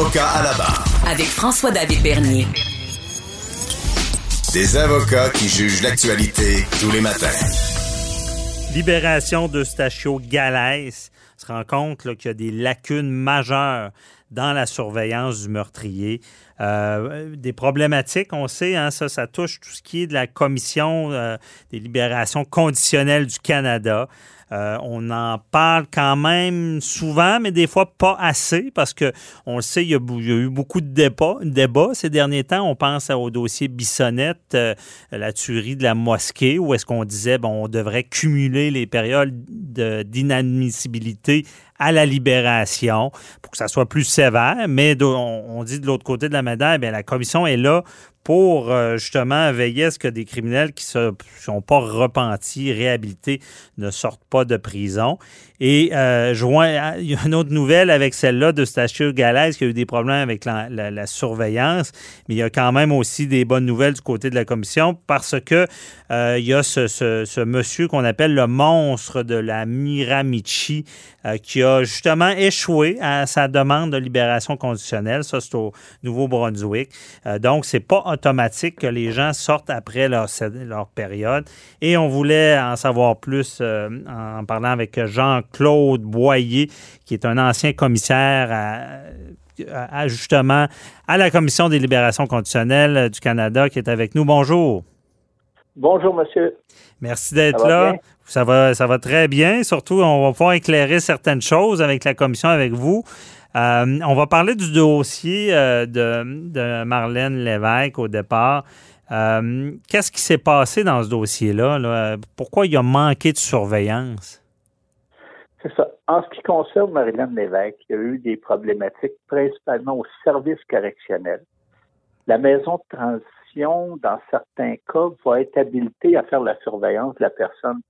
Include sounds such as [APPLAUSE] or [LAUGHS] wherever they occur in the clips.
Avocat à la barre. Avec François-David Bernier. Des avocats qui jugent l'actualité tous les matins. Libération d'Eustachio Galès se rend compte qu'il y a des lacunes majeures dans la surveillance du meurtrier. Euh, des problématiques, on sait, hein, ça, ça touche tout ce qui est de la Commission euh, des libérations conditionnelles du Canada. Euh, on en parle quand même souvent, mais des fois pas assez, parce que on le sait, il y a, eu beaucoup de débats, ces derniers temps. On pense au dossier Bissonnette, la tuerie de la mosquée, où est-ce qu'on disait bon, on devrait cumuler les périodes d'inadmissibilité à la libération pour que ça soit plus sévère. Mais on, dit de l'autre côté de la médaille, bien, la commission est là pour euh, justement veiller à ce que des criminels qui ne sont pas repentis, réhabilités, ne sortent pas de prison. Et euh, il y a une autre nouvelle avec celle-là de Stachio Galaise qui a eu des problèmes avec la, surveillance, mais il y a quand même aussi des bonnes nouvelles du côté de la commission parce que euh, il y a ce, ce monsieur qu'on appelle le monstre de la Miramichi qui a justement échoué à sa demande de libération conditionnelle. Ça, c'est au Nouveau-Brunswick. donc, c'est pas automatique que les gens sortent après leur, période. Et on voulait en savoir plus euh, en parlant avec Jean-Claude Boyer, qui est un ancien commissaire justement à la Commission des libérations conditionnelles du Canada qui est avec nous. Bonjour. Bonjour, monsieur. Merci d'être là. Ça va, ça va très bien. Surtout, on va pouvoir éclairer certaines choses avec la commission, avec vous. Euh, on va parler du dossier euh, de, Marlène Lévesque au départ. Euh, qu'est-ce qui s'est passé dans ce dossier-là? Pourquoi il a manqué de surveillance? C'est ça. En ce qui concerne Marlène Lévesque, il y a eu des problématiques principalement au service correctionnel. La maison de transition, dans certains cas, va être habilitée à faire la surveillance de la personne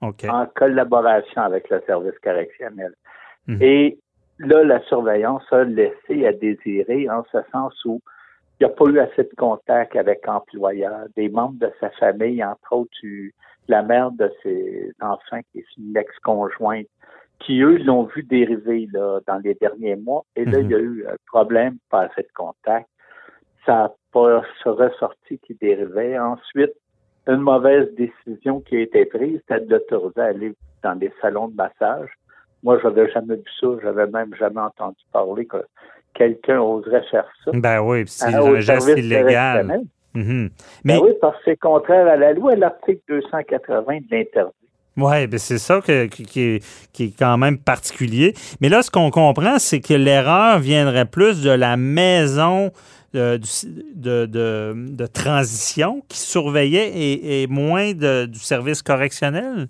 en collaboration avec le service correctionnel. Mhm. Et là, la surveillance a laissé à désirer en ce sens où il n'y a pas eu assez de contact avec l'employeur, des membres de sa famille, entre autres la mère de ses enfants qui est une ex-conjointe, qui eux l'ont vu dériver là, dans les derniers mois. Et là, il y a mhm. eu un problème, pas assez de contact. Ça n'a pas ressorti qui dérivait. Ensuite, une mauvaise décision qui a été prise, c'était de l'autoriser à aller dans des salons de massage moi, j'avais jamais vu ça. J'avais même jamais entendu parler que quelqu'un oserait faire ça. Ben oui, c'est un geste illégal. Mhm. Ben Mais oui, parce que c'est contraire à la loi, l'article 280 de l'interdit. Oui, ben c'est ça qui, est, qui, est, quand même particulier. Mais là, ce qu'on comprend, c'est que l'erreur viendrait plus de la maison euh, de, de, de, transition qui surveillait et, et moins du service correctionnel?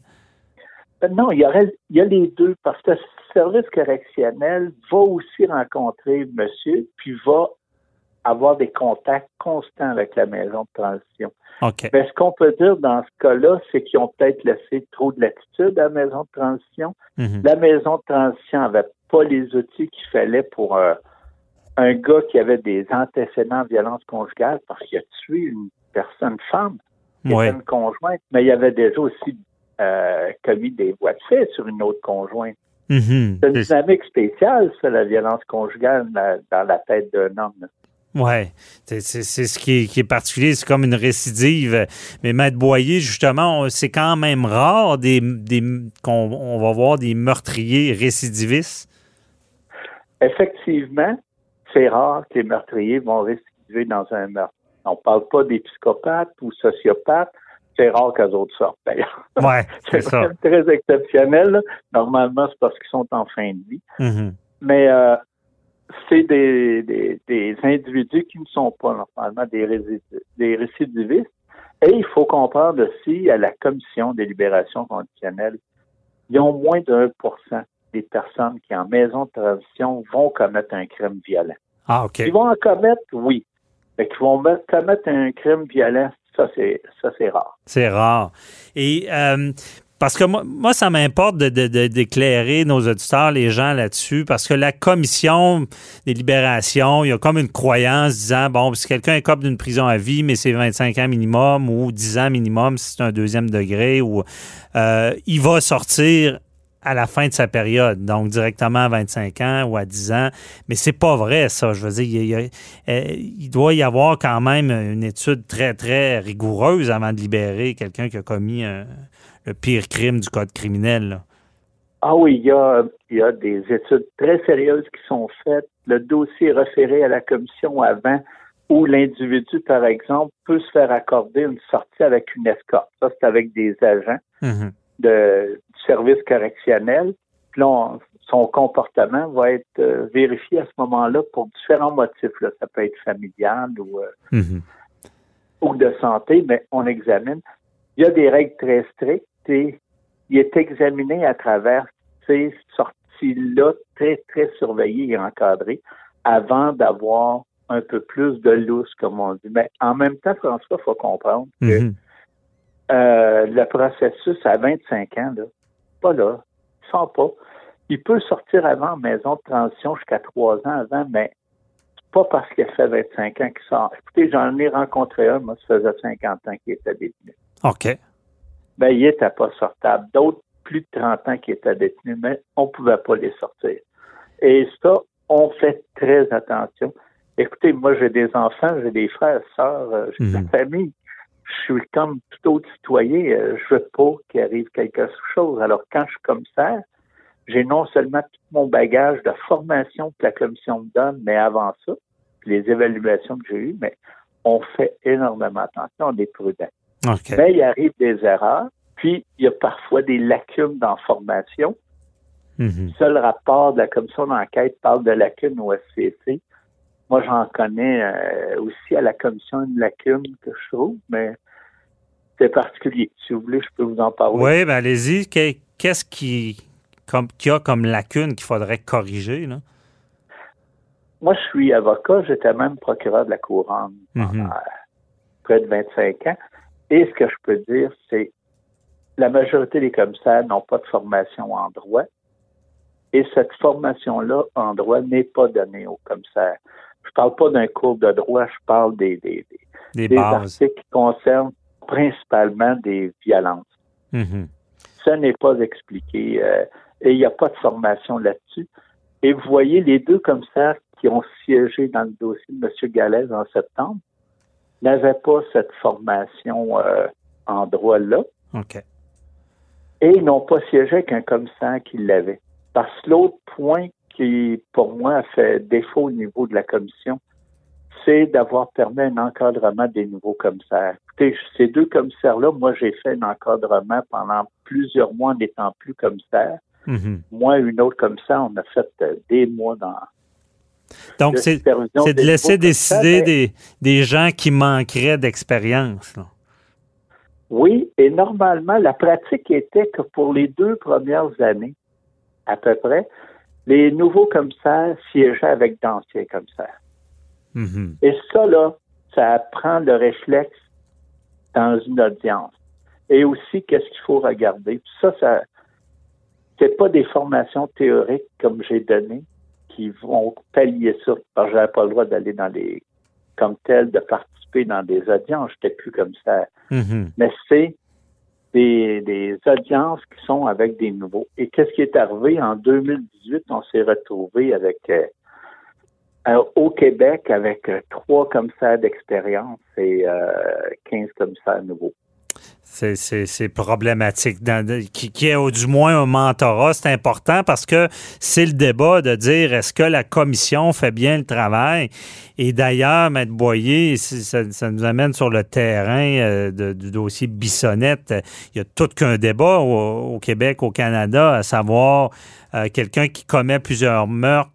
Euh, non, il y, aurait, il y a les deux, parce que le service correctionnel va aussi rencontrer monsieur, puis va avoir des contacts constants avec la maison de transition. Mais ce qu'on peut dire dans ce cas-là, c'est qu'ils ont peut-être laissé trop de latitude à la maison de transition. Mhm. La maison de transition n'avait pas les outils qu'il fallait pour euh, un gars qui avait des antécédents de violence conjugale parce qu'il a tué une personne femme, qui était une conjointe, mais il y avait déjà aussi euh, commis des voies de fait sur une autre conjointe. Mhm. C'est une dynamique spéciale, ça, la violence conjugale dans la tête d'un homme. Oui, c'est ce qui est, particulier, c'est comme une récidive. Mais Maître Boyer, justement, c'est quand même rare des, qu'on on va voir des meurtriers récidivistes. Effectivement, c'est rare que les meurtriers vont récidiver dans un meurtre. On ne parle pas des psychopathes ou sociopathes, c'est rare qu'eux autres sortent, d'ailleurs. Ouais, [LAUGHS] c'est ça. très exceptionnel. Normalement, c'est parce qu'ils sont en fin de vie. Mm-hmm. Mais euh, c'est des, des, individus qui ne sont pas normalement des, des récidivistes. Et il faut comprendre aussi à la Commission des libérations conditionnelles, ils ont moins de 1% des personnes qui, en maison de transition, vont commettre un crime violent. Ah, OK. Ils vont en commettre, oui. Mais qu'ils vont mettre- commettre un crime violent, ça, c'est ça, c'est rare. C'est rare. Et euh, parce que moi, moi ça m'importe de, de- de- d'éclairer nos auditeurs, les gens là-dessus, parce que la commission des libérations, il y a comme une croyance disant, bon, si quelqu'un est cop d'une prison à vie, mais c'est 25 ans minimum ou 10 ans minimum si c'est un deuxième degré, ou euh, il va sortir à la fin de sa période, donc directement à 25 ans ou à 10 ans. Mais c'est pas vrai, ça. Je veux dire, il, euh, il doit y avoir quand même une étude très, très rigoureuse avant de libérer quelqu'un qui a commis un- le pire crime du code criminel. là. Ah oui, il y a, il y a des études très sérieuses qui sont faites. Le dossier est référé à la commission avant où l'individu, par exemple, peut se faire accorder une sortie avec une escorte. Ça, c'est avec des agents Mhm. de, du service correctionnel. Puis là, on- son comportement va être euh, vérifié à ce moment-là pour différents motifs. Là. Ça peut être familial ou, euh, Mhm. ou de santé, mais on examine. Il y a des règles très strictes il est examiné à travers ces sorties-là très, très surveillées et encadrées avant d'avoir un peu plus de lousse, comme on dit. Mais en même temps, François, il faut comprendre que Mhm. euh, le processus à 25 ans, là, pas là, il sort pas. Il peut sortir avant maison de transition jusqu'à trois ans avant, mais pas parce qu'il a fait 25 ans qu'il sort. Écoutez, j'en ai rencontré un, moi, ça faisait 50 ans qu'il était détenu. OK. Ben, il était pas sortable. D'autres, plus de 30 ans qui étaient détenus, mais on pouvait pas les sortir. Et ça, on fait très attention. Écoutez, moi, j'ai des enfants, j'ai des frères, sœurs, euh, j'ai de la Mhm. famille. Je suis comme tout autre citoyen. euh, je veux pas qu'il arrive quelque chose. Alors, quand je suis commissaire, j'ai non seulement tout mon bagage de formation que la commission me donne, mais avant ça, les évaluations que j'ai eues, mais on fait énormément attention, on est prudent. Mais il arrive des erreurs, puis il y a parfois des lacunes dans la formation. Mhm. Seul rapport de la commission d'enquête parle de lacunes au SCC. Moi, j'en connais euh, aussi à la commission une lacune que je trouve, mais c'est particulier. Si vous voulez, je peux vous en parler. Oui, ben allez-y. Qu'est- Qu'est-ce qui, comme, qu'il y a comme lacune qu'il faudrait corriger? Là? Moi, je suis avocat, j'étais même procureur de la couronne pendant Mhm. euh, près de 25 ans. Et ce que je peux dire, c'est la majorité des commissaires n'ont pas de formation en droit. Et cette formation-là en droit n'est pas donnée aux commissaires. Je parle pas d'un cours de droit, je parle des, des, des, articles qui concernent principalement des violences. Mhm. Ça n'est pas expliqué euh, et il n'y a pas de formation là-dessus. Et vous voyez, les deux commissaires qui ont siégé dans le dossier de M. Galaise en septembre n'avaient pas cette formation euh, en droit-là OK. et ils n'ont pas siégé avec un commissaire qui l'avait. Parce que l'autre point qui, pour moi, a fait défaut au niveau de la commission, c'est d'avoir permis un encadrement des nouveaux commissaires. Écoutez, ces deux commissaires-là, moi, j'ai fait un encadrement pendant plusieurs mois en n'étant plus commissaire. Mhm. Moi, une autre commissaire, on a fait euh, des mois dans. Donc, c'est de laisser décider mais- des, des gens qui manqueraient d'expérience. Oui, et normalement, la pratique était que pour les deux premières années, à peu près, les nouveaux commissaires siégeaient avec d'anciens commissaires. Mhm. Et ça, là, ça prend le réflexe dans une audience. Et aussi, qu'est-ce qu'il faut regarder? Puis ça, ça, c'est pas des formations théoriques comme j'ai donné qui vont pallier ça, parce que j'avais pas le droit d'aller dans les, comme tel, de participer dans des audiences. J'étais plus comme ça. Mhm. Mais c'est des, des audiences qui sont avec des nouveaux. Et qu'est-ce qui est arrivé? En 2018? On s'est retrouvé avec euh, euh, au Québec avec euh, trois commissaires d'expérience et euh, 15 commissaires nouveaux. C'est- problématique. Qui, qui ait du moins un mentorat, c'est important parce que c'est le débat de dire est-ce que la commission fait bien le travail? Et d'ailleurs, Maître Boyer, ça, nous amène sur le terrain euh, du dossier Bissonnette. Il y a tout qu'un débat au, au Québec, au Canada, à savoir euh, quelqu'un qui commet plusieurs meurtres.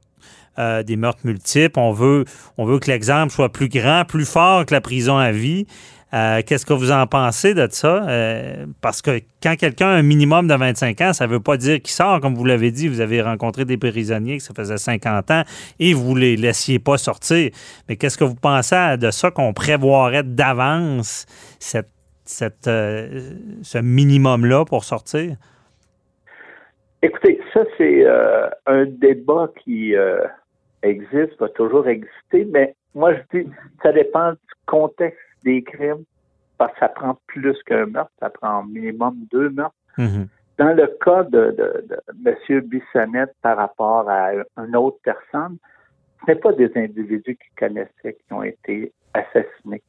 euh, des meurtres multiples. On veut, on veut que l'exemple soit plus grand, plus fort que la prison à vie. Euh, Qu'est-ce que vous en pensez de ça? Euh, parce que quand quelqu'un a un minimum de 25 ans, ça ne veut pas dire qu'il sort. Comme vous l'avez dit, vous avez rencontré des prisonniers que ça faisait 50 ans et vous ne les laissiez pas sortir. Mais qu'est-ce que vous pensez de ça qu'on prévoirait d'avance cette, euh, ce minimum-là pour sortir? Écoutez, ça, c'est un débat qui existe, va toujours exister, mais moi, je dis, ça dépend du contexte des crimes, parce que ça prend plus qu'un meurtre, ça prend minimum deux meurtres. Mhm. Dans le cas de, de, de M. Bissonnette par rapport à une autre personne, ce n'est pas des individus qui connaissaient qui ont été assassinés.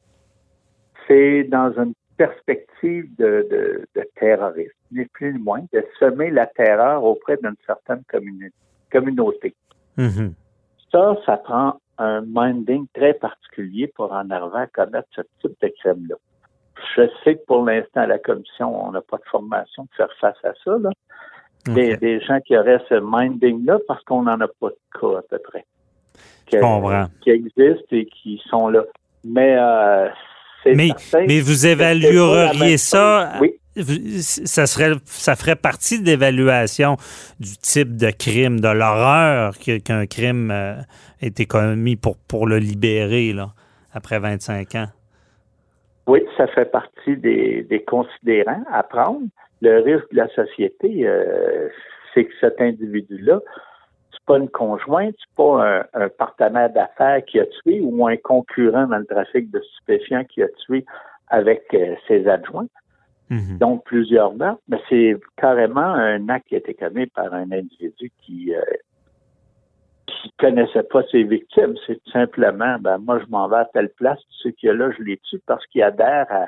C'est dans une perspective de, de, de terrorisme, ni plus ni moins, de semer la terreur auprès d'une certaine communi- communauté. Mhm. Ça, ça prend un minding très particulier pour en arriver à commettre ce type de crime-là. Je sais que pour l'instant, à la commission, on n'a pas de formation pour faire face à ça. Là. Des, des gens qui auraient ce minding-là parce qu'on n'en a pas de cas à peu près. Comprends. Qui existent et qui sont là. Mais euh, c'est Mais, mais que vous évalueriez ça. Oui. Ça serait, ça ferait partie de l'évaluation du type de crime, de l'horreur qu'un crime euh, a été commis pour, pour le libérer, là, après 25 ans. Oui, ça fait partie des, des considérants à prendre. Le risque de la société, euh, c'est que cet individu-là, c'est pas une conjointe, c'est pas un, un partenaire d'affaires qui a tué ou un concurrent dans le trafic de stupéfiants qui a tué avec euh, ses adjoints, Mhm. donc plusieurs meurtres, mais c'est carrément un acte qui a été commis par un individu qui euh, qui connaissait pas ses victimes. C'est tout simplement, ben moi je m'en vais à telle place, ce qu'il y a là, je les tue parce qu'il adhère à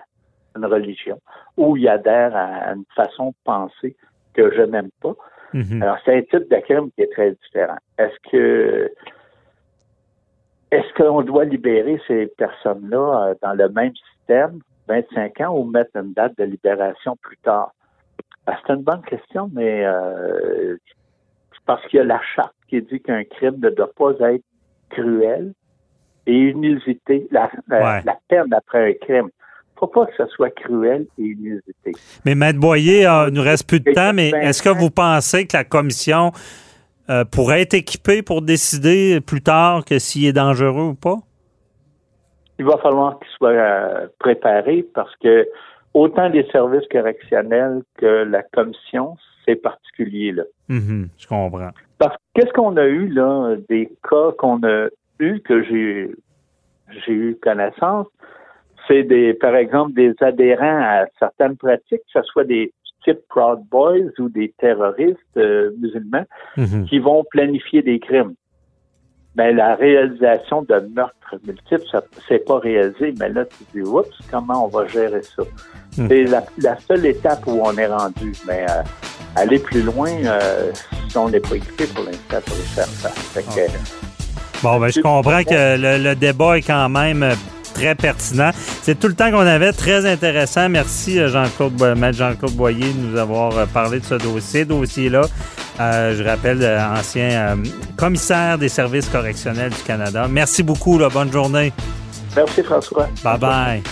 une religion ou il adhère à une façon de penser que je n'aime pas. Mhm. Alors, c'est un type de crime qui est très différent. Est-ce que est-ce qu'on doit libérer ces personnes-là euh, dans le même système, 25 ans, ou mettre une date de libération plus tard? Ben, c'est une bonne question, mais euh, c'est parce qu'il y a la charte qui dit qu'un crime ne doit pas être cruel et inusité. La, la, Ouais. la peine après un crime. faut pas que ce soit cruel et inusité. Mais Maître Boyer, euh, il nous reste plus de temps, mais est-ce que vous pensez que la commission euh, pourrait être équipée pour décider plus tard que s'il est dangereux ou pas? Il va falloir qu'il soit euh, préparé parce que autant les services correctionnels que la commission, c'est particulier là. Mhm, je comprends. Parce que qu'est-ce qu'on a eu là, des cas qu'on a eu que j'ai j'ai eu connaissance, c'est des, par exemple, des adhérents à certaines pratiques, que ce soit des types Proud Boys ou des terroristes euh, musulmans, Mhm. qui vont planifier des crimes. Mais la réalisation de meurtres multiples, ça c'est pas réalisé, mais là, tu dis, oups, comment on va gérer ça? Hmm. C'est la, la seule étape où on est rendu. Mais euh, aller plus loin, euh, si on n'est pas équipé pour l'instant pour y faire ça. Que, Bon, ben, je comprends que le, le débat est quand même euh, très pertinent. C'est tout le temps qu'on avait, très intéressant. Merci euh, Jean-Claude, Maître Jean-Claude Boyer de nous avoir euh, parlé de ce dossier. Dossier-là, euh, je rappelle, euh, ancien euh, commissaire des services correctionnels du Canada. Merci beaucoup, là, bonne journée. Merci François. Bye bye.